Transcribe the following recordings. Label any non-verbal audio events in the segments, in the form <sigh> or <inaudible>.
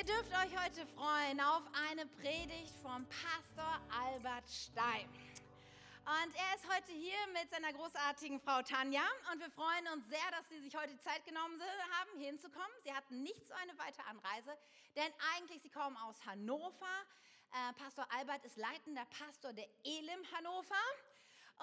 Ihr dürft euch heute freuen auf eine Predigt vom Pastor Albert Stein. Und er ist heute hier mit seiner großartigen Frau Tanja und wir freuen uns sehr, dass sie sich heute Zeit genommen haben, hier hinzukommen. Sie hatten nicht so eine weite Anreise, denn eigentlich sie kommen aus Hannover. Äh, Pastor Albert ist leitender Pastor der Elim Hannover.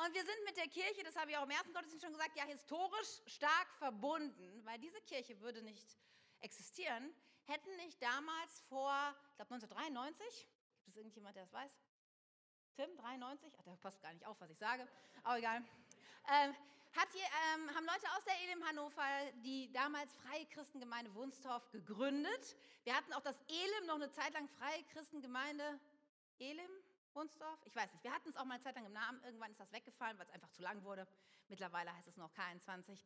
Und wir sind mit der Kirche, das habe ich auch im ersten Gottesdienst schon gesagt, ja historisch stark verbunden, weil diese Kirche würde nicht existieren, hätten nicht damals vor, ich glaube 1993, gibt es irgendjemand, der das weiß? Tim, 93? Ach, der passt gar nicht auf, was ich sage, aber egal. Ähm, hier, ähm, haben Leute aus der Elim Hannover die damals Freie Christengemeinde Wunstorf gegründet. Wir hatten auch das Elim noch eine Zeit lang Freie Christengemeinde Elim Wunsdorf? Ich weiß nicht. Wir hatten es auch mal eine Zeit lang im Namen. Irgendwann ist das weggefallen, weil es einfach zu lang wurde. Mittlerweile heißt es noch K21.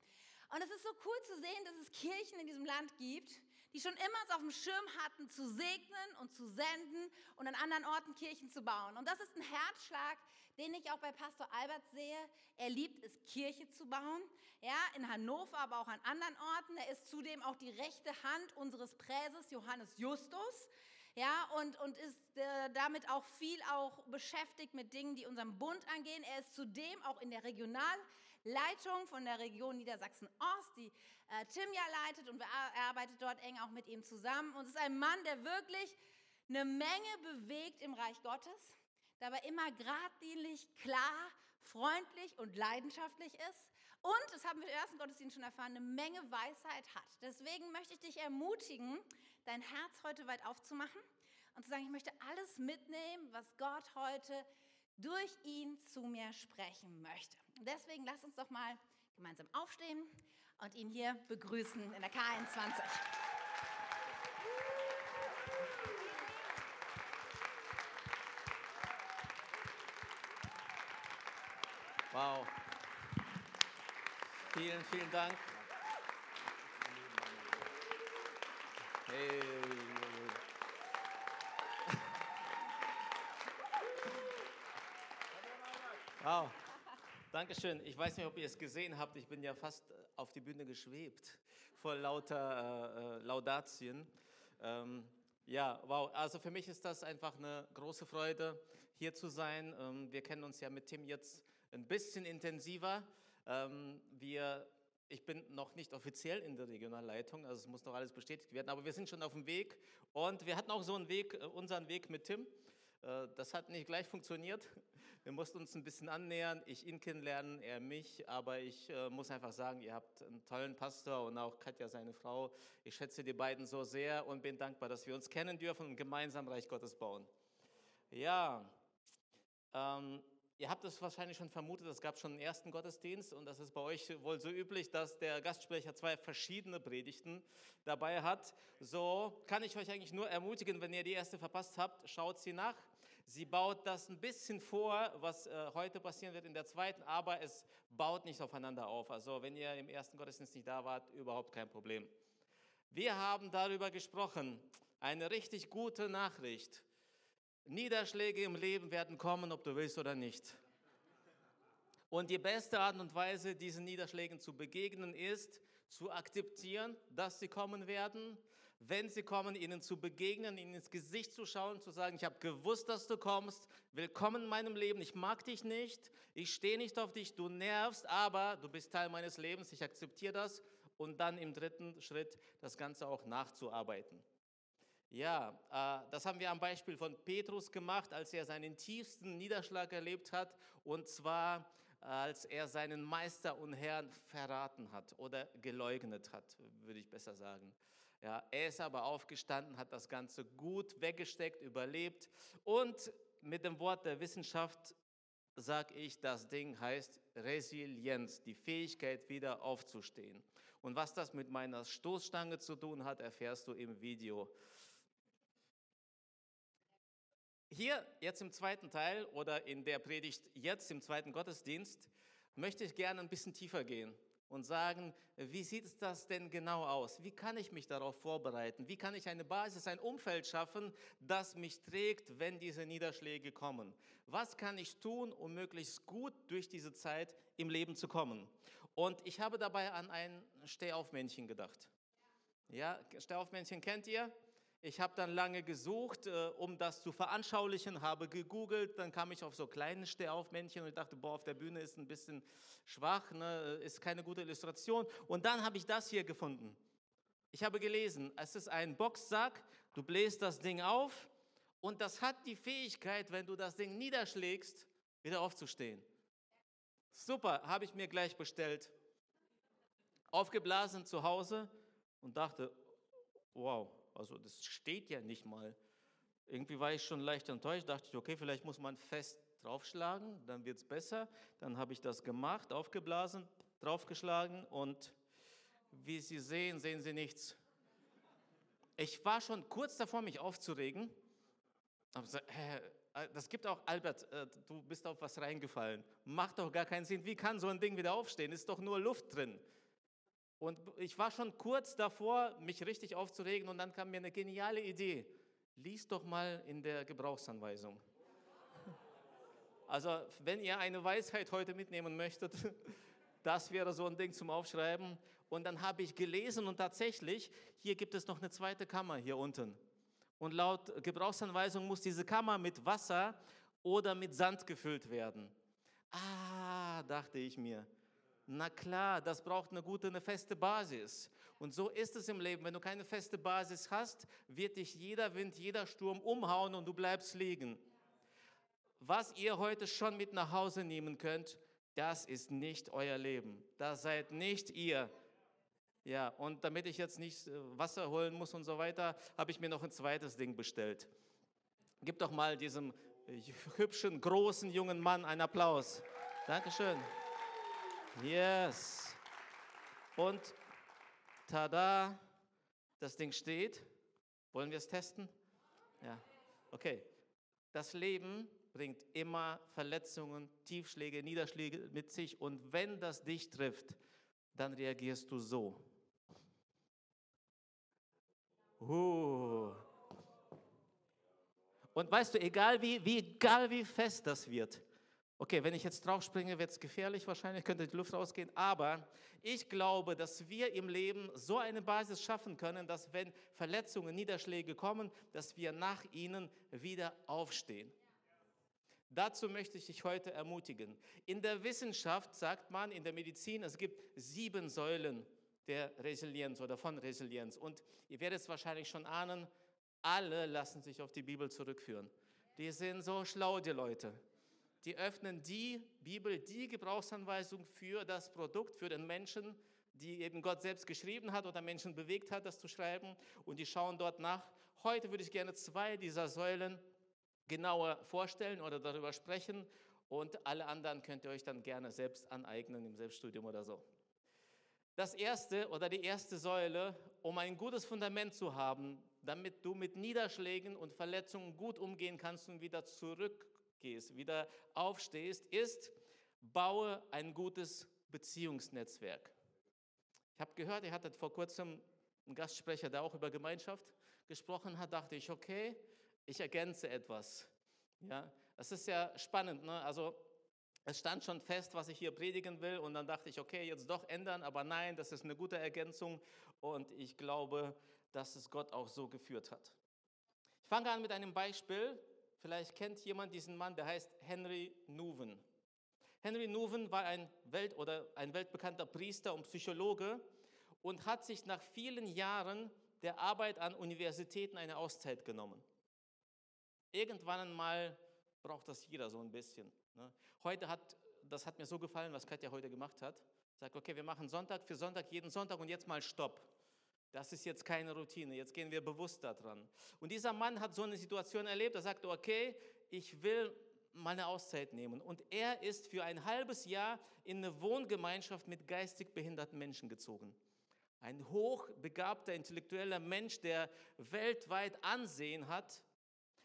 Und es ist so cool zu sehen, dass es Kirchen in diesem Land gibt, die schon immer es auf dem Schirm hatten, zu segnen und zu senden und an anderen Orten Kirchen zu bauen. Und das ist ein Herzschlag, den ich auch bei Pastor Albert sehe. Er liebt es, Kirche zu bauen. Ja, in Hannover, aber auch an anderen Orten. Er ist zudem auch die rechte Hand unseres Präses Johannes Justus ja, und, und ist äh, damit auch viel auch beschäftigt mit Dingen, die unserem Bund angehen. Er ist zudem auch in der Regionalleitung von der Region Niedersachsen-Ost, die äh, Tim ja leitet und er arbeitet dort eng auch mit ihm zusammen. Und ist ein Mann, der wirklich eine Menge bewegt im Reich Gottes dabei immer geradlinig, klar, freundlich und leidenschaftlich ist und, das haben wir im ersten Gottesdienst schon erfahren, eine Menge Weisheit hat. Deswegen möchte ich dich ermutigen, dein Herz heute weit aufzumachen und zu sagen, ich möchte alles mitnehmen, was Gott heute durch ihn zu mir sprechen möchte. Deswegen lass uns doch mal gemeinsam aufstehen und ihn hier begrüßen in der K21. Wow. Vielen, vielen Dank. Hey. Wow. Dankeschön. Ich weiß nicht, ob ihr es gesehen habt. Ich bin ja fast auf die Bühne geschwebt <laughs> vor lauter äh, Laudatien. Ähm, ja, wow. Also für mich ist das einfach eine große Freude, hier zu sein. Ähm, wir kennen uns ja mit Tim jetzt ein bisschen intensiver. Ähm, wir, ich bin noch nicht offiziell in der Regionalleitung, also es muss noch alles bestätigt werden, aber wir sind schon auf dem Weg und wir hatten auch so einen Weg, äh, unseren Weg mit Tim. Äh, das hat nicht gleich funktioniert. Wir mussten uns ein bisschen annähern, ich ihn kennenlernen, er mich, aber ich äh, muss einfach sagen, ihr habt einen tollen Pastor und auch Katja, seine Frau. Ich schätze die beiden so sehr und bin dankbar, dass wir uns kennen dürfen und gemeinsam Reich Gottes bauen. Ja, ähm, Ihr habt es wahrscheinlich schon vermutet, es gab schon einen ersten Gottesdienst und das ist bei euch wohl so üblich, dass der Gastsprecher zwei verschiedene Predigten dabei hat. So kann ich euch eigentlich nur ermutigen, wenn ihr die erste verpasst habt, schaut sie nach. Sie baut das ein bisschen vor, was äh, heute passieren wird in der zweiten, aber es baut nicht aufeinander auf. Also wenn ihr im ersten Gottesdienst nicht da wart, überhaupt kein Problem. Wir haben darüber gesprochen, eine richtig gute Nachricht Niederschläge im Leben werden kommen, ob du willst oder nicht. Und die beste Art und Weise, diesen Niederschlägen zu begegnen, ist zu akzeptieren, dass sie kommen werden. Wenn sie kommen, ihnen zu begegnen, ihnen ins Gesicht zu schauen, zu sagen, ich habe gewusst, dass du kommst. Willkommen in meinem Leben. Ich mag dich nicht. Ich stehe nicht auf dich. Du nervst, aber du bist Teil meines Lebens. Ich akzeptiere das. Und dann im dritten Schritt das Ganze auch nachzuarbeiten. Ja, äh, das haben wir am Beispiel von Petrus gemacht, als er seinen tiefsten Niederschlag erlebt hat, und zwar als er seinen Meister und Herrn verraten hat oder geleugnet hat, würde ich besser sagen. Ja, er ist aber aufgestanden, hat das Ganze gut weggesteckt, überlebt und mit dem Wort der Wissenschaft sage ich, das Ding heißt Resilienz, die Fähigkeit wieder aufzustehen. Und was das mit meiner Stoßstange zu tun hat, erfährst du im Video. Hier jetzt im zweiten Teil oder in der Predigt jetzt im zweiten Gottesdienst möchte ich gerne ein bisschen tiefer gehen und sagen, wie sieht das denn genau aus? Wie kann ich mich darauf vorbereiten? Wie kann ich eine Basis, ein Umfeld schaffen, das mich trägt, wenn diese Niederschläge kommen? Was kann ich tun, um möglichst gut durch diese Zeit im Leben zu kommen? Und ich habe dabei an ein Stehaufmännchen gedacht. Ja, Stehaufmännchen kennt ihr? Ich habe dann lange gesucht, äh, um das zu veranschaulichen, habe gegoogelt, dann kam ich auf so kleine Stehaufmännchen und dachte, boah, auf der Bühne ist ein bisschen schwach, ne? ist keine gute Illustration. Und dann habe ich das hier gefunden. Ich habe gelesen, es ist ein Boxsack, du bläst das Ding auf und das hat die Fähigkeit, wenn du das Ding niederschlägst, wieder aufzustehen. Super, habe ich mir gleich bestellt. Aufgeblasen zu Hause und dachte, wow, also das steht ja nicht mal. Irgendwie war ich schon leicht enttäuscht, dachte ich, okay, vielleicht muss man fest draufschlagen, dann wird es besser. Dann habe ich das gemacht, aufgeblasen, draufgeschlagen und wie Sie sehen, sehen Sie nichts. Ich war schon kurz davor, mich aufzuregen. Das gibt auch, Albert, äh, du bist auf was reingefallen. Macht doch gar keinen Sinn. Wie kann so ein Ding wieder aufstehen? Ist doch nur Luft drin. Und ich war schon kurz davor, mich richtig aufzuregen und dann kam mir eine geniale Idee. Lies doch mal in der Gebrauchsanweisung. Also, wenn ihr eine Weisheit heute mitnehmen möchtet, <laughs> das wäre so ein Ding zum Aufschreiben. Und dann habe ich gelesen und tatsächlich, hier gibt es noch eine zweite Kammer hier unten. Und laut Gebrauchsanweisung muss diese Kammer mit Wasser oder mit Sand gefüllt werden. Ah, dachte ich mir, na klar, das braucht eine gute, eine feste Basis. Und so ist es im Leben. Wenn du keine feste Basis hast, wird dich jeder Wind, jeder Sturm umhauen und du bleibst liegen. Was ihr heute schon mit nach Hause nehmen könnt, das ist nicht euer Leben. Das seid nicht ihr. Ja, und damit ich jetzt nicht äh, Wasser holen muss und so weiter, habe ich mir noch ein zweites Ding bestellt. Gib doch mal diesem äh, hübschen, großen jungen Mann einen Applaus. Dankeschön. Yes. Und tada, das Ding steht. Wollen wir es testen? Ja. Okay. Das Leben bringt immer Verletzungen, Tiefschläge, Niederschläge mit sich. Und wenn das dich trifft, dann reagierst du so. Uh. Und weißt du, egal wie, wie, egal wie fest das wird, Okay, wenn ich jetzt drauf springe, wird es gefährlich wahrscheinlich, könnte die Luft rausgehen. Aber ich glaube, dass wir im Leben so eine Basis schaffen können, dass wenn Verletzungen, Niederschläge kommen, dass wir nach ihnen wieder aufstehen. Dazu möchte ich dich heute ermutigen. In der Wissenschaft sagt man, in der Medizin, es gibt sieben Säulen der Resilienz oder von Resilienz. Und ihr werdet es wahrscheinlich schon ahnen, alle lassen sich auf die Bibel zurückführen. Die sind so schlau, die Leute die öffnen die Bibel, die Gebrauchsanweisung für das Produkt, für den Menschen, die eben Gott selbst geschrieben hat oder Menschen bewegt hat, das zu schreiben. Und die schauen dort nach. Heute würde ich gerne zwei dieser Säulen genauer vorstellen oder darüber sprechen. Und alle anderen könnt ihr euch dann gerne selbst aneignen im Selbststudium oder so. Das erste oder die erste Säule, um ein gutes Fundament zu haben, damit du mit Niederschlägen und Verletzungen gut umgehen kannst und wieder zurück gehst, wieder aufstehst, ist, baue ein gutes Beziehungsnetzwerk. Ich habe gehört, ihr hattet vor kurzem einen Gastsprecher, der auch über Gemeinschaft gesprochen hat, dachte ich, okay, ich ergänze etwas. Ja, das ist ja spannend. Ne? Also es stand schon fest, was ich hier predigen will und dann dachte ich, okay, jetzt doch ändern, aber nein, das ist eine gute Ergänzung und ich glaube, dass es Gott auch so geführt hat. Ich fange an mit einem Beispiel, Vielleicht kennt jemand diesen Mann, der heißt Henry Nouwen. Henry Nouwen war ein, Welt oder ein weltbekannter Priester und Psychologe und hat sich nach vielen Jahren der Arbeit an Universitäten eine Auszeit genommen. Irgendwann einmal braucht das jeder so ein bisschen. Ne? Heute hat, das hat mir so gefallen, was Katja heute gemacht hat. Sagt, okay, wir machen Sonntag für Sonntag, jeden Sonntag und jetzt mal Stopp. Das ist jetzt keine Routine, jetzt gehen wir bewusst daran. Und dieser Mann hat so eine Situation erlebt, er sagte, okay, ich will meine Auszeit nehmen. Und er ist für ein halbes Jahr in eine Wohngemeinschaft mit geistig behinderten Menschen gezogen. Ein hochbegabter, intellektueller Mensch, der weltweit Ansehen hat,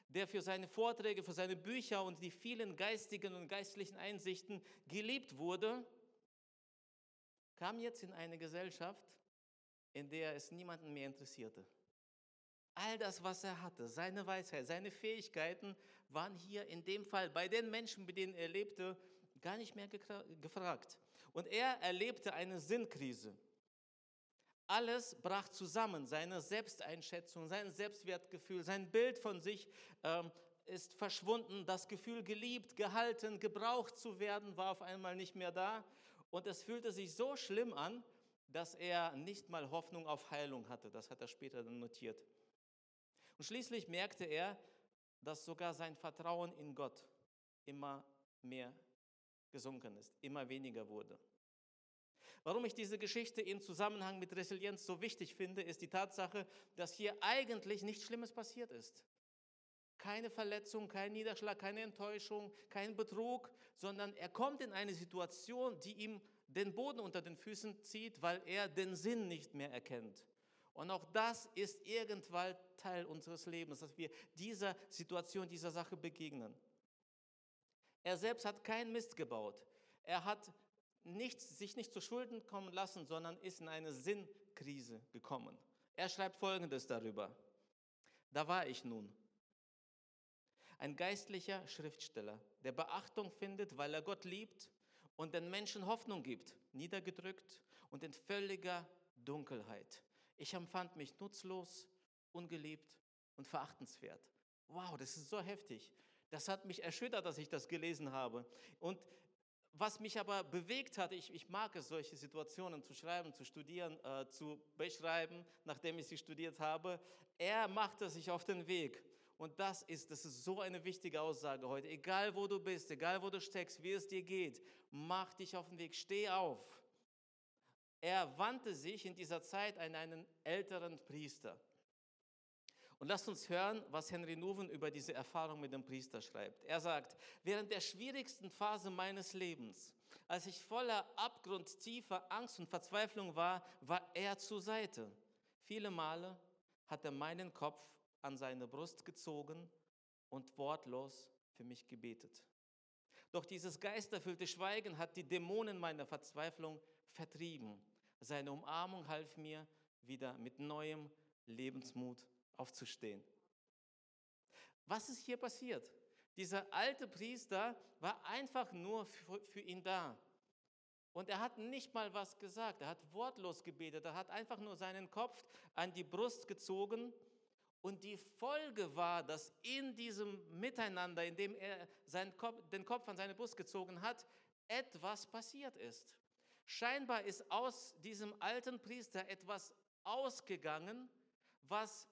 der für seine Vorträge, für seine Bücher und die vielen geistigen und geistlichen Einsichten geliebt wurde, kam jetzt in eine Gesellschaft, in der es niemanden mehr interessierte. All das, was er hatte, seine Weisheit, seine Fähigkeiten, waren hier in dem Fall bei den Menschen, mit denen er lebte, gar nicht mehr gefragt. Und er erlebte eine Sinnkrise. Alles brach zusammen. Seine Selbsteinschätzung, sein Selbstwertgefühl, sein Bild von sich ähm, ist verschwunden. Das Gefühl, geliebt, gehalten, gebraucht zu werden, war auf einmal nicht mehr da. Und es fühlte sich so schlimm an, dass er nicht mal Hoffnung auf Heilung hatte. Das hat er später dann notiert. Und schließlich merkte er, dass sogar sein Vertrauen in Gott immer mehr gesunken ist, immer weniger wurde. Warum ich diese Geschichte im Zusammenhang mit Resilienz so wichtig finde, ist die Tatsache, dass hier eigentlich nichts Schlimmes passiert ist. Keine Verletzung, kein Niederschlag, keine Enttäuschung, kein Betrug, sondern er kommt in eine Situation, die ihm den Boden unter den Füßen zieht, weil er den Sinn nicht mehr erkennt. Und auch das ist irgendwann Teil unseres Lebens, dass wir dieser Situation, dieser Sache begegnen. Er selbst hat keinen Mist gebaut. Er hat nichts, sich nicht zu Schulden kommen lassen, sondern ist in eine Sinnkrise gekommen. Er schreibt Folgendes darüber. Da war ich nun. Ein geistlicher Schriftsteller, der Beachtung findet, weil er Gott liebt und den Menschen Hoffnung gibt, niedergedrückt und in völliger Dunkelheit. Ich empfand mich nutzlos, ungeliebt und verachtenswert. Wow, das ist so heftig. Das hat mich erschüttert, dass ich das gelesen habe. Und was mich aber bewegt hat, ich, ich mag es, solche Situationen zu schreiben, zu studieren, äh, zu beschreiben, nachdem ich sie studiert habe. Er machte sich auf den Weg. Und das ist, das ist so eine wichtige Aussage heute. Egal wo du bist, egal wo du steckst, wie es dir geht, mach dich auf den Weg, steh auf. Er wandte sich in dieser Zeit an einen älteren Priester. Und lasst uns hören, was Henry Nuven über diese Erfahrung mit dem Priester schreibt. Er sagt, während der schwierigsten Phase meines Lebens, als ich voller abgrundtiefer Angst und Verzweiflung war, war er zur Seite. Viele Male hat er meinen Kopf an seine Brust gezogen und wortlos für mich gebetet. Doch dieses geisterfüllte Schweigen hat die Dämonen meiner Verzweiflung vertrieben. Seine Umarmung half mir wieder mit neuem Lebensmut aufzustehen. Was ist hier passiert? Dieser alte Priester war einfach nur für, ihn da. Und er hat nicht mal was gesagt. Er hat wortlos gebetet. Er hat einfach nur seinen Kopf an die Brust gezogen. Und die Folge war, dass in diesem Miteinander, in dem er Kopf, den Kopf an seine Brust gezogen hat, etwas passiert ist. Scheinbar ist aus diesem alten Priester etwas ausgegangen, was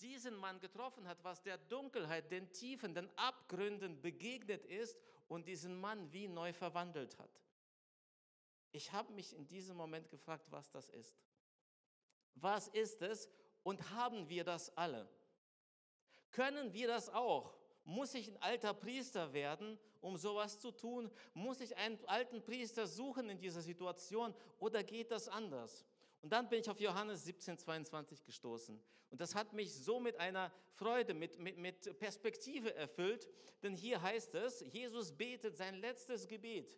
diesen Mann getroffen hat, was der Dunkelheit, den Tiefen, den Abgründen begegnet ist und diesen Mann wie neu verwandelt hat. Ich habe mich in diesem Moment gefragt, was das ist. Was ist es und haben wir das alle? Können wir das auch? Muss ich ein alter Priester werden, um sowas zu tun? Muss ich einen alten Priester suchen in dieser Situation oder geht das anders? Und dann bin ich auf Johannes 17, 22 gestoßen. Und das hat mich so mit einer Freude, mit, mit, mit Perspektive erfüllt. Denn hier heißt es, Jesus betet sein letztes Gebet,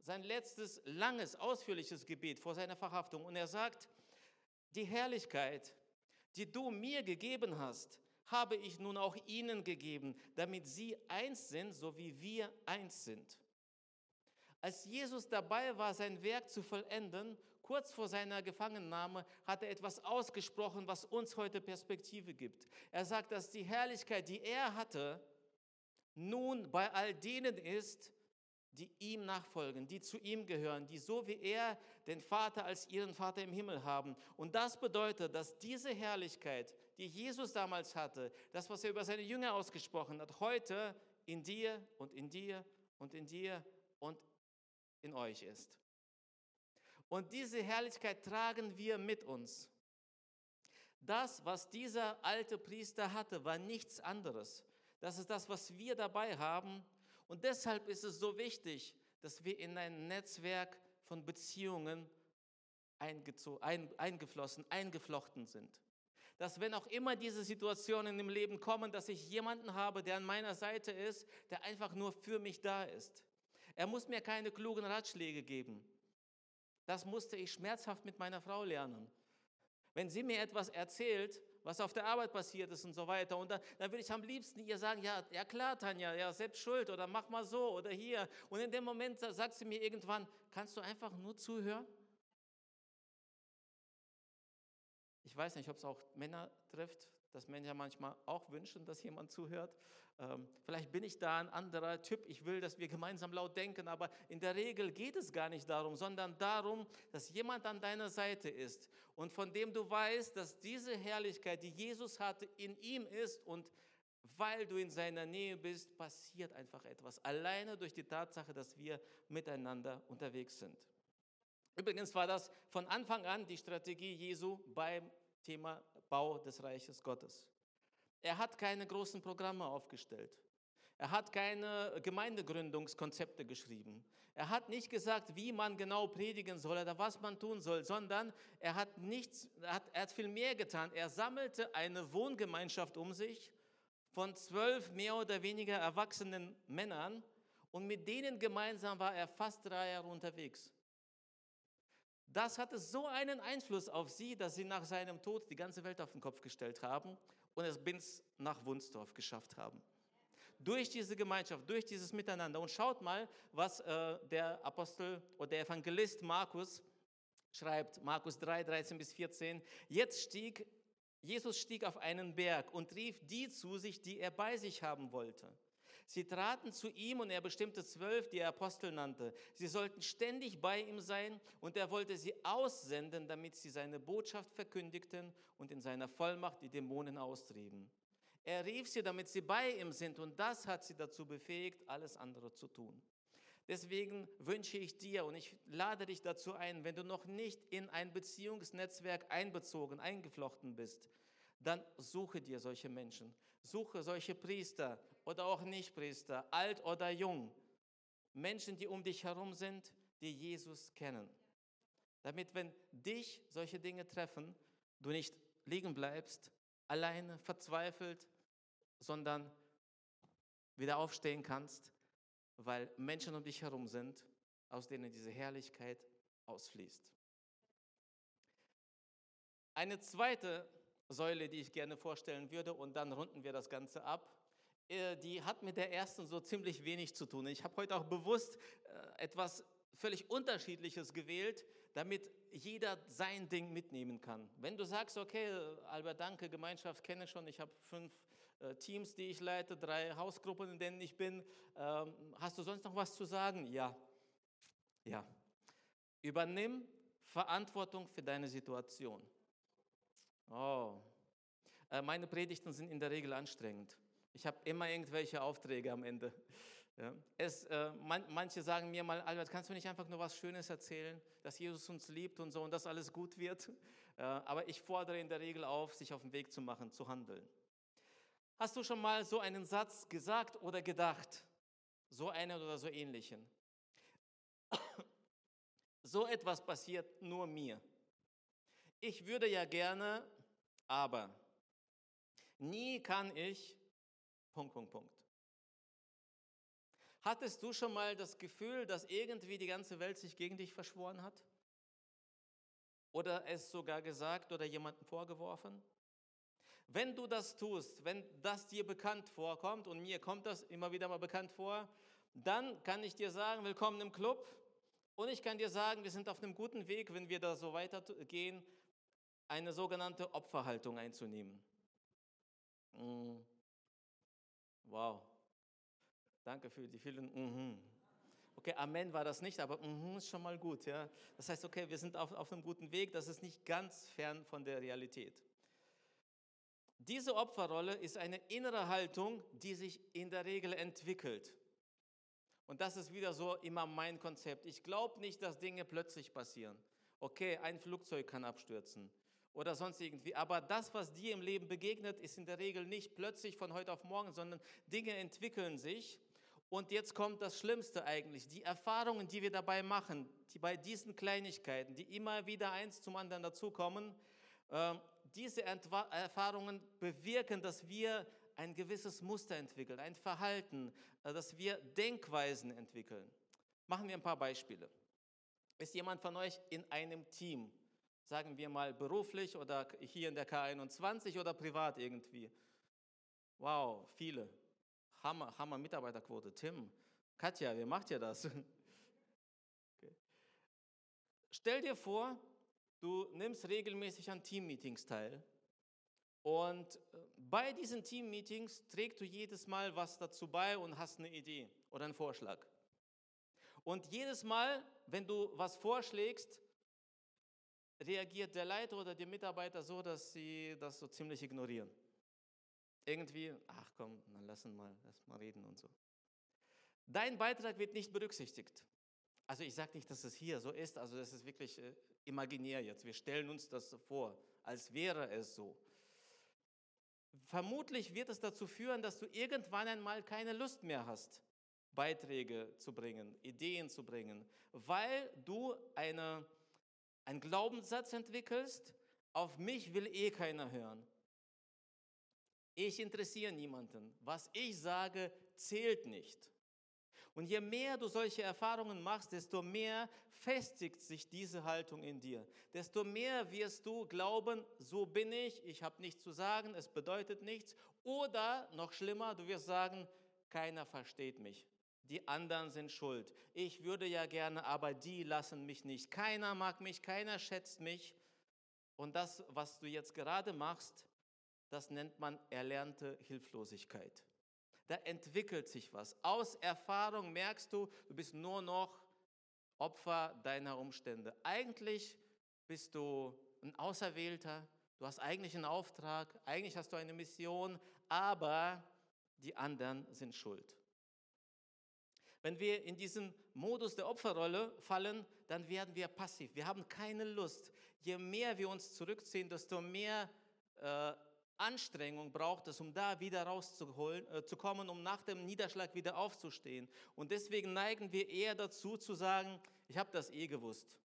sein letztes langes, ausführliches Gebet vor seiner Verhaftung. Und er sagt, die Herrlichkeit, die du mir gegeben hast, habe ich nun auch ihnen gegeben, damit sie eins sind, so wie wir eins sind. Als Jesus dabei war, sein Werk zu vollenden, kurz vor seiner Gefangennahme, hat er etwas ausgesprochen, was uns heute Perspektive gibt. Er sagt, dass die Herrlichkeit, die er hatte, nun bei all denen ist, die ihm nachfolgen, die zu ihm gehören, die so wie er den Vater als ihren Vater im Himmel haben. Und das bedeutet, dass diese Herrlichkeit, die Jesus damals hatte, das, was er über seine Jünger ausgesprochen hat, heute in dir und in dir und in dir und in euch ist. Und diese Herrlichkeit tragen wir mit uns. Das, was dieser alte Priester hatte, war nichts anderes. Das ist das, was wir dabei haben. Und deshalb ist es so wichtig, dass wir in ein Netzwerk von Beziehungen eingeflossen, eingeflochten sind. Dass wenn auch immer diese Situationen im Leben kommen, dass ich jemanden habe, der an meiner Seite ist, der einfach nur für mich da ist. Er muss mir keine klugen Ratschläge geben. Das musste ich schmerzhaft mit meiner Frau lernen. Wenn sie mir etwas erzählt, was auf der Arbeit passiert ist und so weiter, und dann, dann würde ich am liebsten ihr sagen, ja, ja klar, Tanja, ja, selbst schuld oder mach mal so oder hier. Und in dem Moment sagt sie mir irgendwann, kannst du einfach nur zuhören? Ich weiß nicht, ob es auch Männer trifft, dass Männer manchmal auch wünschen, dass jemand zuhört. Ähm, vielleicht bin ich da ein anderer Typ. Ich will, dass wir gemeinsam laut denken, aber in der Regel geht es gar nicht darum, sondern darum, dass jemand an deiner Seite ist und von dem du weißt, dass diese Herrlichkeit, die Jesus hatte, in ihm ist und weil du in seiner Nähe bist, passiert einfach etwas. Alleine durch die Tatsache, dass wir miteinander unterwegs sind. Übrigens war das von Anfang an die Strategie Jesu beim Thema Bau des Reiches Gottes. Er hat keine großen Programme aufgestellt. Er hat keine Gemeindegründungskonzepte geschrieben. Er hat nicht gesagt, wie man genau predigen soll oder was man tun soll, sondern er hat nichts, er hat, er hat viel mehr getan. Er sammelte eine Wohngemeinschaft um sich von zwölf mehr oder weniger erwachsenen Männern und mit denen gemeinsam war er fast drei Jahre unterwegs. Das hatte so einen Einfluss auf sie, dass sie nach seinem Tod die ganze Welt auf den Kopf gestellt haben und es bis nach Wunsdorf geschafft haben. Durch diese Gemeinschaft, durch dieses Miteinander. Und schaut mal, was äh, der Apostel oder der Evangelist Markus schreibt, Markus 3, 13 bis 14. Jetzt stieg, Jesus stieg auf einen Berg und rief die zu sich, die er bei sich haben wollte. Sie traten zu ihm und er bestimmte zwölf, die er Apostel nannte. Sie sollten ständig bei ihm sein und er wollte sie aussenden, damit sie seine Botschaft verkündigten und in seiner Vollmacht die Dämonen austrieben. Er rief sie, damit sie bei ihm sind und das hat sie dazu befähigt, alles andere zu tun. Deswegen wünsche ich dir und ich lade dich dazu ein, wenn du noch nicht in ein Beziehungsnetzwerk einbezogen, eingeflochten bist, dann suche dir solche Menschen. Suche solche Priester oder auch Nichtpriester, alt oder jung. Menschen, die um dich herum sind, die Jesus kennen. Damit, wenn dich solche Dinge treffen, du nicht liegen bleibst, alleine, verzweifelt, sondern wieder aufstehen kannst, weil Menschen um dich herum sind, aus denen diese Herrlichkeit ausfließt. Eine zweite Säule, die ich gerne vorstellen würde, und dann runden wir das Ganze ab, äh, die hat mit der ersten so ziemlich wenig zu tun. Ich habe heute auch bewusst äh, etwas völlig Unterschiedliches gewählt, damit jeder sein Ding mitnehmen kann. Wenn du sagst, okay, Albert, danke, Gemeinschaft kenne ich schon, ich habe fünf äh, Teams, die ich leite, drei Hausgruppen, in denen ich bin, ähm, hast du sonst noch was zu sagen? Ja. Ja. Übernimm Verantwortung für deine Situation. Oh, äh, meine Predigten sind in der Regel anstrengend. Ich habe immer irgendwelche Aufträge am Ende. Ja. Es, äh, man, manche sagen mir mal, Albert, kannst du nicht einfach nur was Schönes erzählen, dass Jesus uns liebt und so und dass alles gut wird? <laughs> Äh, aber ich fordere in der Regel auf, sich auf den Weg zu machen, zu handeln. Hast du schon mal so einen Satz gesagt oder gedacht? So einen oder so ähnlichen. <coughs> So etwas passiert nur mir. Ich würde ja gerne aber nie kann ich, Punkt, Punkt, Punkt. Hattest du schon mal das Gefühl, dass irgendwie die ganze Welt sich gegen dich verschworen hat? Oder es sogar gesagt oder jemandem vorgeworfen? Wenn du das tust, wenn das dir bekannt vorkommt, und mir kommt das immer wieder mal bekannt vor, dann kann ich dir sagen, willkommen im Club. Und ich kann dir sagen, wir sind auf einem guten Weg, wenn wir da so weitergehen, eine sogenannte Opferhaltung einzunehmen. Mm. Wow. Danke für die vielen. Mm Okay, Amen war das nicht, aber mm ist schon mal gut. Ja? Das heißt, okay, wir sind auf, auf einem guten Weg, das ist nicht ganz fern von der Realität. Diese Opferrolle ist eine innere Haltung, die sich in der Regel entwickelt. Und das ist wieder so immer mein Konzept. Ich glaube nicht, dass Dinge plötzlich passieren. Okay, ein Flugzeug kann abstürzen oder sonst irgendwie. Aber das, was dir im Leben begegnet, ist in der Regel nicht plötzlich von heute auf morgen, sondern Dinge entwickeln sich. Und jetzt kommt das Schlimmste eigentlich. Die Erfahrungen, die wir dabei machen, die bei diesen Kleinigkeiten, die immer wieder eins zum anderen dazukommen, äh, diese Erfahrungen bewirken, dass wir ein gewisses Muster entwickeln, ein Verhalten, äh, dass wir Denkweisen entwickeln. Machen wir ein paar Beispiele. Ist jemand von euch in einem Team? Sagen wir mal beruflich oder hier in der K21 oder privat irgendwie. Wow, viele. Hammer, Hammer Mitarbeiterquote. Tim, Katja, wie macht ihr das? <laughs> Okay. Stell dir vor, du nimmst regelmäßig an Teammeetings teil. Und äh, bei diesen Teammeetings trägst du jedes Mal was dazu bei und hast eine Idee oder einen Vorschlag. Und jedes Mal, wenn du was vorschlägst, reagiert der Leiter oder die Mitarbeiter so, dass sie das so ziemlich ignorieren. Irgendwie, ach komm, dann lassen mal, lass mal reden und so. Dein Beitrag wird nicht berücksichtigt. Also ich sage nicht, dass es hier so ist, also das ist wirklich äh, imaginär jetzt. Wir stellen uns das vor, als wäre es so. Vermutlich wird es dazu führen, dass du irgendwann einmal keine Lust mehr hast, Beiträge zu bringen, Ideen zu bringen, weil du eine, einen Glaubenssatz entwickelst, auf mich will eh keiner hören. Ich interessiere niemanden. Was ich sage, zählt nicht. Und je mehr du solche Erfahrungen machst, desto mehr festigt sich diese Haltung in dir. Desto mehr wirst du glauben, so bin ich, ich habe nichts zu sagen, es bedeutet nichts. Oder noch schlimmer, du wirst sagen, keiner versteht mich. Die anderen sind schuld. Ich würde ja gerne, aber die lassen mich nicht. Keiner mag mich, keiner schätzt mich. Und das, was du jetzt gerade machst, das nennt man erlernte Hilflosigkeit da entwickelt sich was. Aus Erfahrung merkst du, du bist nur noch Opfer deiner Umstände. Eigentlich bist du ein Auserwählter, du hast eigentlich einen Auftrag, eigentlich hast du eine Mission, aber die anderen sind schuld. Wenn wir in diesen Modus der Opferrolle fallen, dann werden wir passiv. Wir haben keine Lust. Je mehr wir uns zurückziehen, desto mehr äh, Anstrengung braucht es, um da wieder rauszukommen, äh, um nach dem Niederschlag wieder aufzustehen. Und deswegen neigen wir eher dazu zu sagen, ich habe das eh gewusst.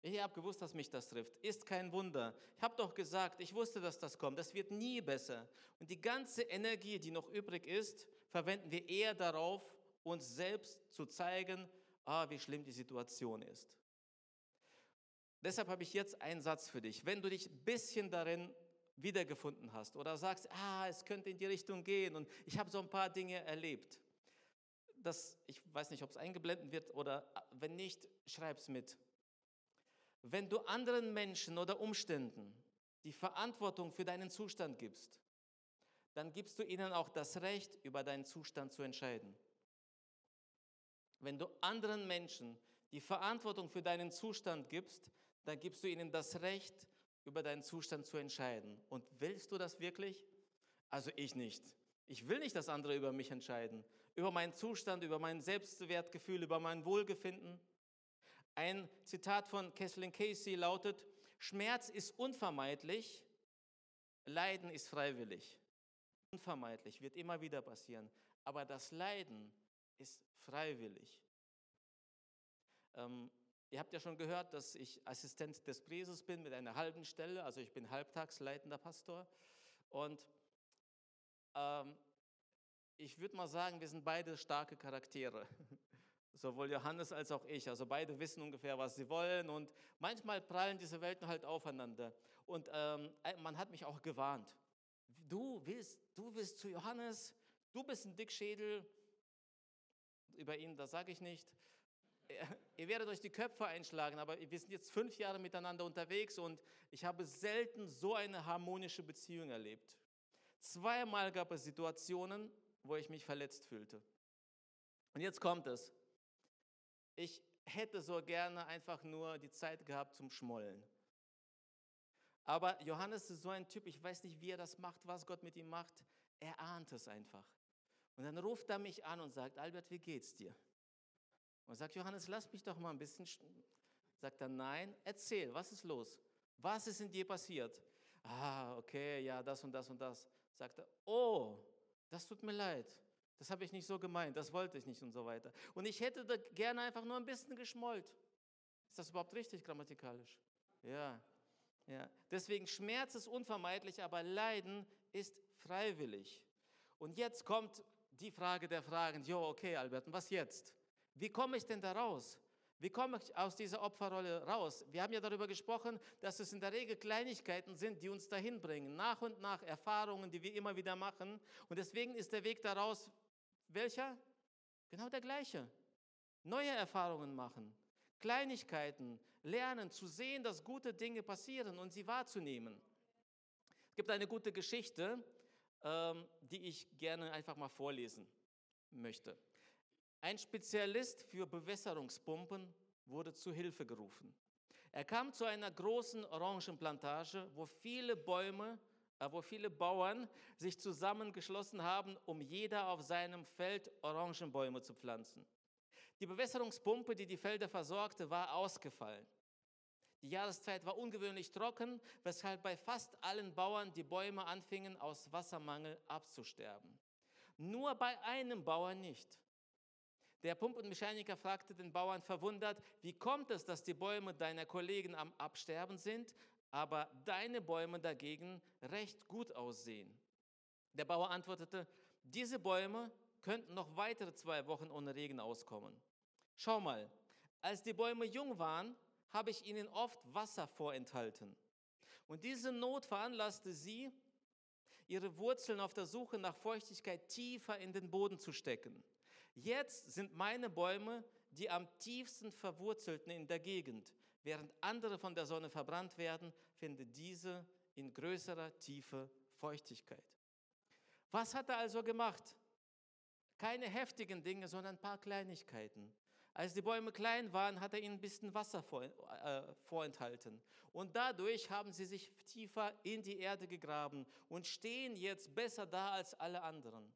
Ich habe gewusst, dass mich das trifft. Ist kein Wunder. Ich habe doch gesagt, ich wusste, dass das kommt. Das wird nie besser. Und die ganze Energie, die noch übrig ist, verwenden wir eher darauf, uns selbst zu zeigen, ah, wie schlimm die Situation ist. Deshalb habe ich jetzt einen Satz für dich. Wenn du dich ein bisschen darin wiedergefunden hast oder sagst, ah, es könnte in die Richtung gehen und ich habe so ein paar Dinge erlebt. Das, ich weiß nicht, ob es eingeblendet wird oder äh, wenn nicht, schreib es mit. Wenn du anderen Menschen oder Umständen die Verantwortung für deinen Zustand gibst, dann gibst du ihnen auch das Recht, über deinen Zustand zu entscheiden. Wenn du anderen Menschen die Verantwortung für deinen Zustand gibst, dann gibst du ihnen das Recht, über deinen Zustand zu entscheiden. Und willst du das wirklich? Also ich nicht. Ich will nicht, dass andere über mich entscheiden. Über meinen Zustand, über mein Selbstwertgefühl, über mein Wohlgefinden. Ein Zitat von Kesslin Casey lautet, Schmerz ist unvermeidlich, Leiden ist freiwillig. Unvermeidlich, wird immer wieder passieren. Aber das Leiden ist freiwillig. Ähm, Ihr habt ja schon gehört, dass ich Assistent des Präses bin mit einer halben Stelle, also ich bin halbtags leitender Pastor. Und ähm, ich würde mal sagen, wir sind beide starke Charaktere. <laughs> Sowohl Johannes als auch ich. Also beide wissen ungefähr, was sie wollen. Und manchmal prallen diese Welten halt aufeinander. Und ähm, man hat mich auch gewarnt. Du willst, du willst zu Johannes, du bist ein Dickschädel. Über ihn, das sage ich nicht <laughs> ihr werdet euch die Köpfe einschlagen, aber wir sind jetzt fünf Jahre miteinander unterwegs und ich habe selten so eine harmonische Beziehung erlebt. Zweimal gab es Situationen, wo ich mich verletzt fühlte. Und jetzt kommt es. Ich hätte so gerne einfach nur die Zeit gehabt zum Schmollen. Aber Johannes ist so ein Typ, ich weiß nicht, wie er das macht, was Gott mit ihm macht. Er ahnt es einfach. Und dann ruft er mich an und sagt, Albert, wie geht's dir? Und sagt, Johannes, lass mich doch mal ein bisschen. Sagt er, nein, erzähl, was ist los? Was ist in dir passiert? Ah, okay, ja, das und das und das. Sagt er, oh, das tut mir leid. Das habe ich nicht so gemeint, das wollte ich nicht und so weiter. Und ich hätte da gerne einfach nur ein bisschen geschmollt. Ist das überhaupt richtig grammatikalisch? Ja, ja. Deswegen Schmerz ist unvermeidlich, aber Leiden ist freiwillig. Und jetzt kommt die Frage der Fragen. Jo, okay, Albert, was jetzt? Wie komme ich denn da raus? Wie komme ich aus dieser Opferrolle raus? Wir haben ja darüber gesprochen, dass es in der Regel Kleinigkeiten sind, die uns dahin bringen. Nach und nach Erfahrungen, die wir immer wieder machen. Und deswegen ist der Weg daraus welcher? Genau der gleiche. Neue Erfahrungen machen. Kleinigkeiten, lernen zu sehen, dass gute Dinge passieren und sie wahrzunehmen. Es gibt eine gute Geschichte, die ich gerne einfach mal vorlesen möchte. Ein Spezialist für Bewässerungspumpen wurde zu Hilfe gerufen. Er kam zu einer großen Orangenplantage, wo viele Bäume, äh, wo viele Bauern sich zusammengeschlossen haben, um jeder auf seinem Feld Orangenbäume zu pflanzen. Die Bewässerungspumpe, die die Felder versorgte, war ausgefallen. Die Jahreszeit war ungewöhnlich trocken, weshalb bei fast allen Bauern die Bäume anfingen aus Wassermangel abzusterben. Nur bei einem Bauern nicht. Der Pumpenmechaniker fragte den Bauern verwundert, wie kommt es, dass die Bäume deiner Kollegen am Absterben sind, aber deine Bäume dagegen recht gut aussehen? Der Bauer antwortete, diese Bäume könnten noch weitere zwei Wochen ohne Regen auskommen. Schau mal, als die Bäume jung waren, habe ich ihnen oft Wasser vorenthalten. Und diese Not veranlasste sie, ihre Wurzeln auf der Suche nach Feuchtigkeit tiefer in den Boden zu stecken. Jetzt sind meine Bäume die am tiefsten verwurzelten in der Gegend. Während andere von der Sonne verbrannt werden, finden diese in größerer Tiefe Feuchtigkeit. Was hat er also gemacht? Keine heftigen Dinge, sondern ein paar Kleinigkeiten. Als die Bäume klein waren, hat er ihnen ein bisschen Wasser vor, äh, vorenthalten. Und dadurch haben sie sich tiefer in die Erde gegraben und stehen jetzt besser da als alle anderen.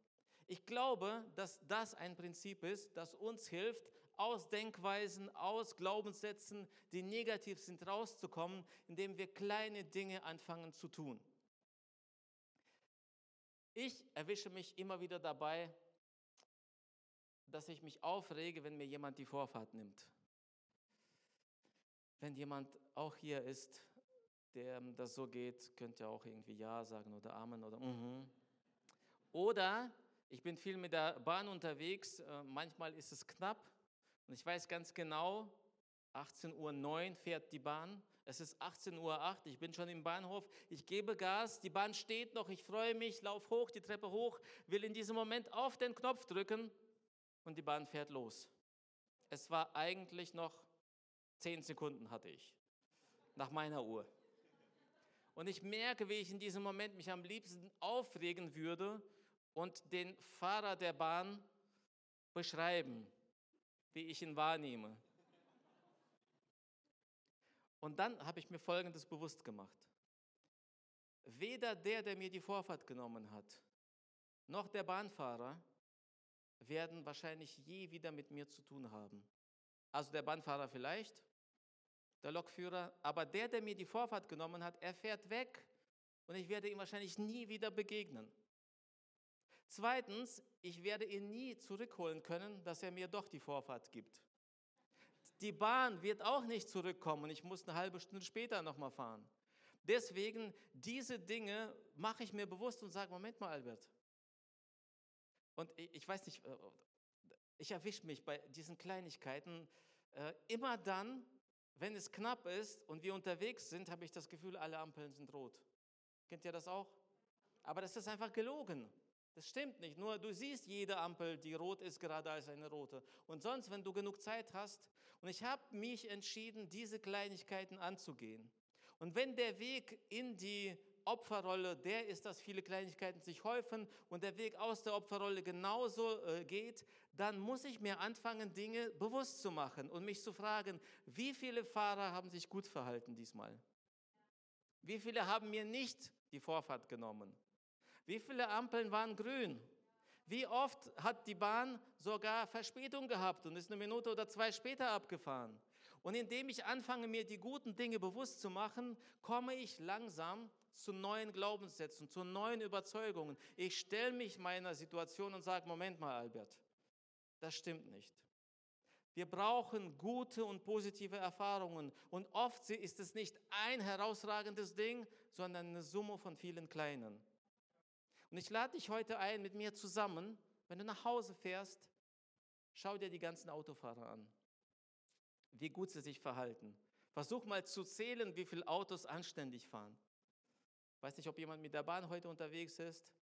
Ich glaube, dass das ein Prinzip ist, das uns hilft, aus Denkweisen, aus Glaubenssätzen, die negativ sind, rauszukommen, indem wir kleine Dinge anfangen zu tun. Ich erwische mich immer wieder dabei, dass ich mich aufrege, wenn mir jemand die Vorfahrt nimmt. Wenn jemand auch hier ist, der das so geht, könnt ihr auch irgendwie Ja sagen oder Amen oder mhm. Oder ich bin viel mit der Bahn unterwegs, äh, manchmal ist es knapp und ich weiß ganz genau, 18.09 Uhr fährt die Bahn, es ist 18.08 Uhr, ich bin schon im Bahnhof, ich gebe Gas, die Bahn steht noch, ich freue mich, laufe hoch, die Treppe hoch, will in diesem Moment auf den Knopf drücken und die Bahn fährt los. Es war eigentlich noch zehn Sekunden hatte ich, nach meiner Uhr. Und ich merke, wie ich in diesem Moment mich am liebsten aufregen würde und den Fahrer der Bahn beschreiben, wie ich ihn wahrnehme. Und dann habe ich mir Folgendes bewusst gemacht. Weder der, der mir die Vorfahrt genommen hat, noch der Bahnfahrer werden wahrscheinlich je wieder mit mir zu tun haben. Also der Bahnfahrer vielleicht, der Lokführer, aber der, der mir die Vorfahrt genommen hat, er fährt weg und ich werde ihm wahrscheinlich nie wieder begegnen. Zweitens, ich werde ihn nie zurückholen können, dass er mir doch die Vorfahrt gibt. Die Bahn wird auch nicht zurückkommen. Ich muss eine halbe Stunde später nochmal fahren. Deswegen, diese Dinge mache ich mir bewusst und sage, Moment mal, Albert, und ich weiß nicht, äh, ich erwische mich bei diesen Kleinigkeiten äh, immer dann, wenn es knapp ist und wir unterwegs sind, habe ich das Gefühl, alle Ampeln sind rot. Kennt ihr das auch? Aber das ist einfach gelogen. Das stimmt nicht. Nur du siehst jede Ampel, die rot ist, gerade als eine rote. Und sonst, wenn du genug Zeit hast, und ich habe mich entschieden, diese Kleinigkeiten anzugehen. Und wenn der Weg in die Opferrolle der ist, dass viele Kleinigkeiten sich häufen und der Weg aus der Opferrolle genauso äh, geht, dann muss ich mir anfangen, Dinge bewusst zu machen und mich zu fragen, wie viele Fahrer haben sich gut verhalten diesmal? Wie viele haben mir nicht die Vorfahrt genommen? Wie viele Ampeln waren grün? Wie oft hat die Bahn sogar Verspätung gehabt und ist eine Minute oder zwei später abgefahren? Und indem ich anfange, mir die guten Dinge bewusst zu machen, komme ich langsam zu neuen Glaubenssätzen, zu neuen Überzeugungen. Ich stelle mich meiner Situation und sage, Moment mal, Albert, das stimmt nicht. Wir brauchen gute und positive Erfahrungen. Und oft ist es nicht ein herausragendes Ding, sondern eine Summe von vielen kleinen. Und ich lade dich heute ein, mit mir zusammen, wenn du nach Hause fährst, schau dir die ganzen Autofahrer an, wie gut sie sich verhalten. Versuch mal zu zählen, wie viele Autos anständig fahren. Weiß nicht, ob jemand mit der Bahn heute unterwegs ist.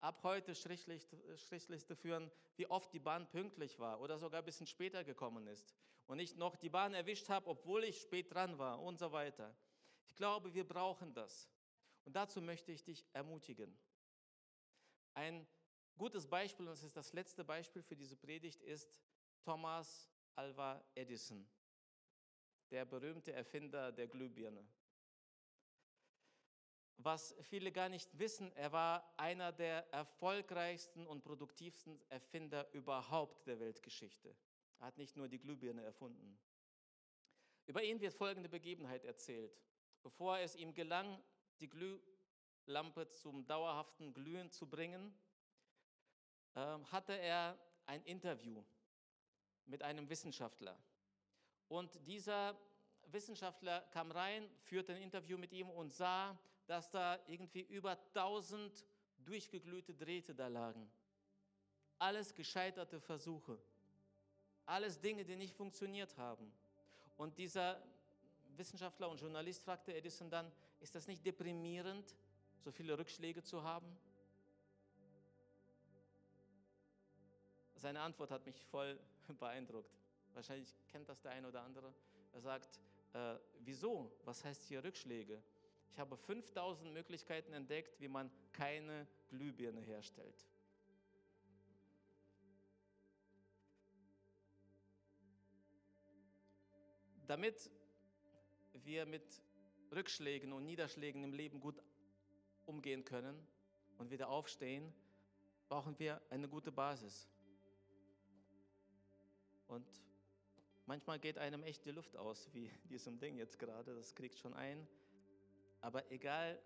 ab heute Strichliste führen, wie oft die Bahn pünktlich war oder sogar ein bisschen später gekommen ist und ich noch die Bahn erwischt habe, obwohl ich spät dran war und so weiter. Ich glaube, wir brauchen das. Und dazu möchte ich dich ermutigen. Ein gutes Beispiel, und das ist das letzte Beispiel für diese Predigt, ist Thomas Alva Edison, der berühmte Erfinder der Glühbirne. Was viele gar nicht wissen, er war einer der erfolgreichsten und produktivsten Erfinder überhaupt der Weltgeschichte. Er hat nicht nur die Glühbirne erfunden. Über ihn wird folgende Begebenheit erzählt. Bevor es ihm gelang, die Glühlampe zum dauerhaften Glühen zu bringen, ähm, hatte er ein Interview mit einem Wissenschaftler. Und dieser Wissenschaftler kam rein, führte ein Interview mit ihm und sah, dass da irgendwie über 1000 durchgeglühte Drähte da lagen. Alles gescheiterte Versuche. Alles Dinge, die nicht funktioniert haben. Und dieser Wissenschaftler und Journalist fragte Edison dann, ist das nicht deprimierend, so viele Rückschläge zu haben? Seine Antwort hat mich voll <laughs> beeindruckt. Wahrscheinlich kennt das der eine oder andere. Er sagt, äh, wieso? Was heißt hier Rückschläge? Ich habe 5000 Möglichkeiten entdeckt, wie man keine Glühbirne herstellt. Damit wir mit Rückschlägen und Niederschlägen im Leben gut umgehen können und wieder aufstehen, brauchen wir eine gute Basis. Und manchmal geht einem echt die Luft aus, wie diesem Ding jetzt gerade, das kriegt schon ein. Aber egal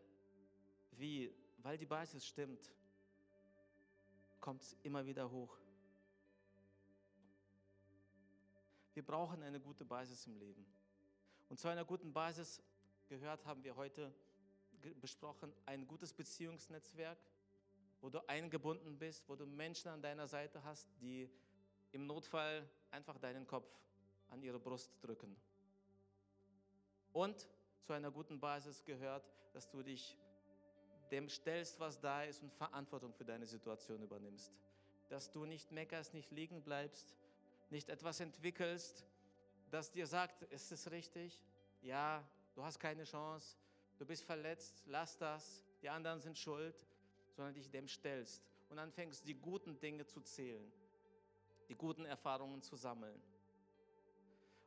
wie, weil die Basis stimmt, kommt es immer wieder hoch. Wir brauchen eine gute Basis im Leben. Und zu einer guten Basis gehört, haben wir heute besprochen, ein gutes Beziehungsnetzwerk, wo du eingebunden bist, wo du Menschen an deiner Seite hast, die im Notfall einfach deinen Kopf an ihre Brust drücken. Und zu einer guten Basis gehört, dass du dich dem stellst, was da ist und Verantwortung für deine Situation übernimmst. Dass du nicht meckerst, nicht liegen bleibst, nicht etwas entwickelst, das dir sagt, ist es richtig? Ja, du hast keine Chance, du bist verletzt, lass das, die anderen sind schuld, sondern dich dem stellst und anfängst, die guten Dinge zu zählen, die guten Erfahrungen zu sammeln.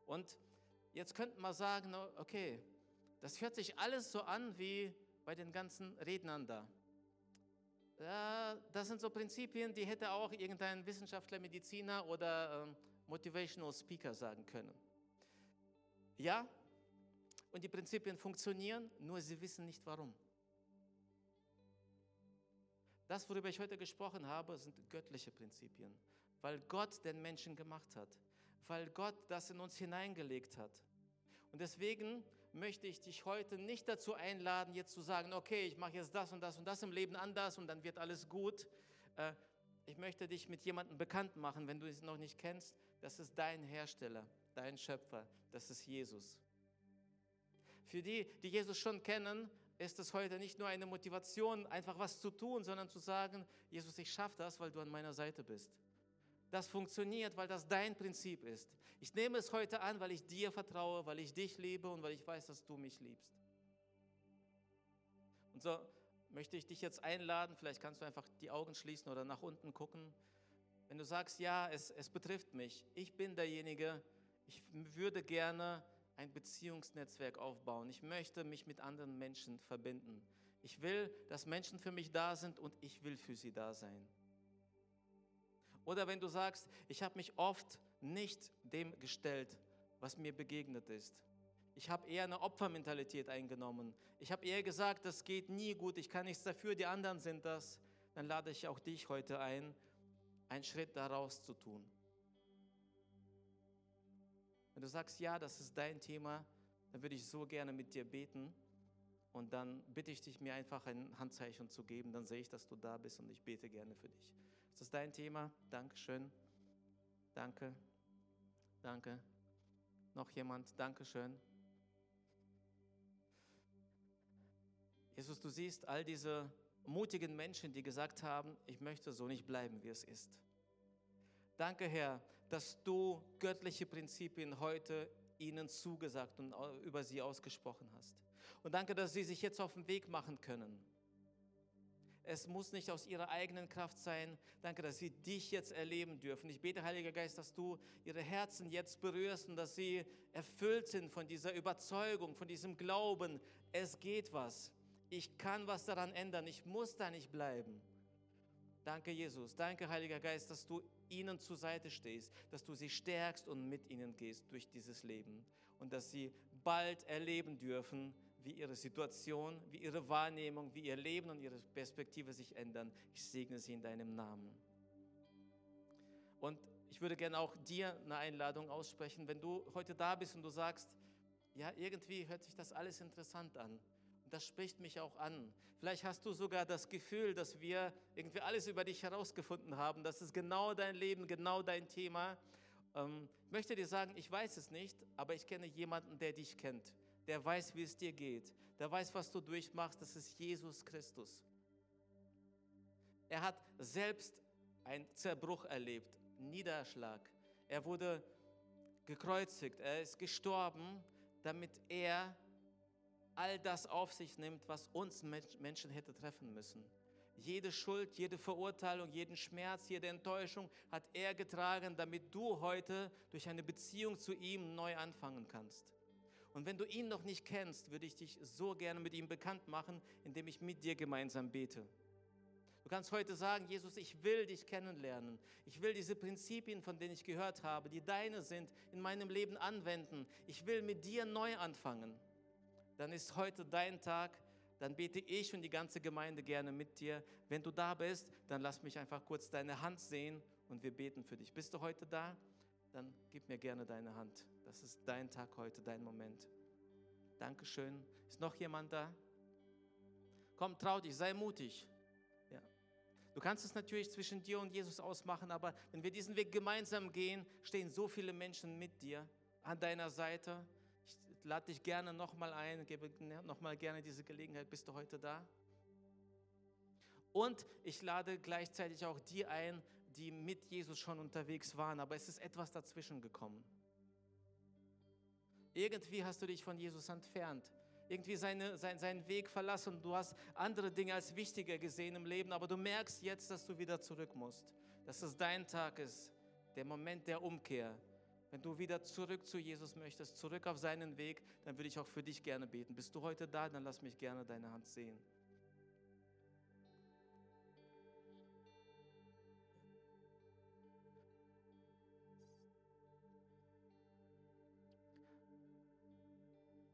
Und jetzt könnten wir sagen, okay, das hört sich alles so an wie bei den ganzen Rednern da. Ja, das sind so Prinzipien, die hätte auch irgendein Wissenschaftler, Mediziner oder ähm, Motivational Speaker sagen können. Ja, und die Prinzipien funktionieren, nur sie wissen nicht warum. Das, worüber ich heute gesprochen habe, sind göttliche Prinzipien, weil Gott den Menschen gemacht hat, weil Gott das in uns hineingelegt hat. Und deswegen möchte ich dich heute nicht dazu einladen, jetzt zu sagen, okay, ich mache jetzt das und das und das im Leben anders und dann wird alles gut. Äh, ich möchte dich mit jemandem bekannt machen, wenn du es noch nicht kennst. Das ist dein Hersteller, dein Schöpfer, das ist Jesus. Für die, die Jesus schon kennen, ist es heute nicht nur eine Motivation, einfach was zu tun, sondern zu sagen, Jesus, ich schaffe das, weil du an meiner Seite bist. Das funktioniert, weil das dein Prinzip ist. Ich nehme es heute an, weil ich dir vertraue, weil ich dich liebe und weil ich weiß, dass du mich liebst. Und so möchte ich dich jetzt einladen, vielleicht kannst du einfach die Augen schließen oder nach unten gucken. Wenn du sagst, ja, es, es betrifft mich, ich bin derjenige, ich würde gerne ein Beziehungsnetzwerk aufbauen. Ich möchte mich mit anderen Menschen verbinden. Ich will, dass Menschen für mich da sind und ich will für sie da sein. Oder wenn du sagst, ich habe mich oft nicht dem gestellt, was mir begegnet ist. Ich habe eher eine Opfermentalität eingenommen. Ich habe eher gesagt, das geht nie gut, ich kann nichts dafür, die anderen sind das. Dann lade ich auch dich heute ein, einen Schritt daraus zu tun. Wenn du sagst, ja, das ist dein Thema, dann würde ich so gerne mit dir beten. Und dann bitte ich dich, mir einfach ein Handzeichen zu geben. Dann sehe ich, dass du da bist und ich bete gerne für dich. Ist das dein Thema? Dankeschön. Danke. Danke. Noch jemand? Dankeschön. Jesus, du siehst all diese mutigen Menschen, die gesagt haben, ich möchte so nicht bleiben, wie es ist. Danke, Herr, dass du göttliche Prinzipien heute ihnen zugesagt und über sie ausgesprochen hast. Und danke, dass sie sich jetzt auf den Weg machen können. Es muss nicht aus ihrer eigenen Kraft sein. Danke, dass sie dich jetzt erleben dürfen. Ich bete, Heiliger Geist, dass du ihre Herzen jetzt berührst und dass sie erfüllt sind von dieser Überzeugung, von diesem Glauben. Es geht was. Ich kann was daran ändern. Ich muss da nicht bleiben. Danke, Jesus. Danke, Heiliger Geist, dass du ihnen zur Seite stehst, dass du sie stärkst und mit ihnen gehst durch dieses Leben und dass sie bald erleben dürfen, wie ihre Situation, wie ihre Wahrnehmung, wie ihr Leben und ihre Perspektive sich ändern. Ich segne sie in deinem Namen. Und ich würde gerne auch dir eine Einladung aussprechen, wenn du heute da bist und du sagst, ja, irgendwie hört sich das alles interessant an. Das spricht mich auch an. Vielleicht hast du sogar das Gefühl, dass wir irgendwie alles über dich herausgefunden haben. Das ist genau dein Leben, genau dein Thema. Ähm, ich möchte dir sagen, ich weiß es nicht, aber ich kenne jemanden, der dich kennt der weiß, wie es dir geht, der weiß, was du durchmachst, das ist Jesus Christus. Er hat selbst einen Zerbruch erlebt, Niederschlag. Er wurde gekreuzigt, er ist gestorben, damit er all das auf sich nimmt, was uns Menschen hätte treffen müssen. Jede Schuld, jede Verurteilung, jeden Schmerz, jede Enttäuschung hat er getragen, damit du heute durch eine Beziehung zu ihm neu anfangen kannst. Und wenn du ihn noch nicht kennst, würde ich dich so gerne mit ihm bekannt machen, indem ich mit dir gemeinsam bete. Du kannst heute sagen, Jesus, ich will dich kennenlernen. Ich will diese Prinzipien, von denen ich gehört habe, die deine sind, in meinem Leben anwenden. Ich will mit dir neu anfangen. Dann ist heute dein Tag. Dann bete ich und die ganze Gemeinde gerne mit dir. Wenn du da bist, dann lass mich einfach kurz deine Hand sehen und wir beten für dich. Bist du heute da? Dann gib mir gerne deine Hand. Das ist dein Tag heute, dein Moment. Dankeschön. Ist noch jemand da? Komm, trau dich, sei mutig. Ja. Du kannst es natürlich zwischen dir und Jesus ausmachen, aber wenn wir diesen Weg gemeinsam gehen, stehen so viele Menschen mit dir an deiner Seite. Ich lade dich gerne nochmal ein, gebe nochmal gerne diese Gelegenheit. Bist du heute da? Und ich lade gleichzeitig auch die ein, die mit Jesus schon unterwegs waren, aber es ist etwas dazwischen gekommen. Irgendwie hast du dich von Jesus entfernt. Irgendwie seine, sein, seinen Weg verlassen. Du hast andere Dinge als wichtiger gesehen im Leben, aber du merkst jetzt, dass du wieder zurück musst. Dass es dein Tag ist, der Moment der Umkehr. Wenn du wieder zurück zu Jesus möchtest, zurück auf seinen Weg, dann würde ich auch für dich gerne beten. Bist du heute da? Dann lass mich gerne deine Hand sehen.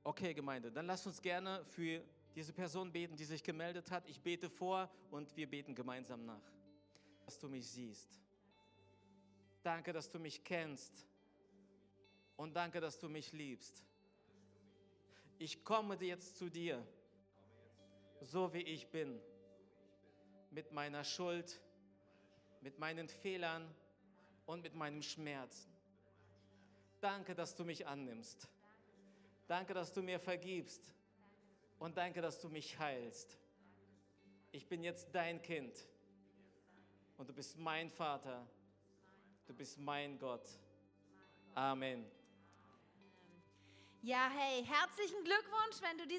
Okay, Gemeinde, dann lasst uns gerne für diese Person beten, die sich gemeldet hat. Ich bete vor und wir beten gemeinsam nach. Dass du mich siehst. Danke, dass du mich kennst. Und danke, dass du mich liebst. Ich komme jetzt zu dir, so wie ich bin. Mit meiner Schuld, mit meinen Fehlern und mit meinem Schmerzen. Danke, dass du mich annimmst. Danke, dass du mir vergibst. Und danke, dass du mich heilst. Ich bin jetzt dein Kind. Und du bist mein Vater. Du bist mein Gott. Amen. Ja, hey, herzlichen Glückwunsch, wenn du diese